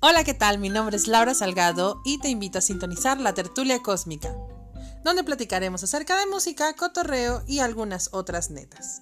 Hola, ¿qué tal? Mi nombre es Laura Salgado y te invito a sintonizar la tertulia cósmica, donde platicaremos acerca de música, cotorreo y algunas otras netas.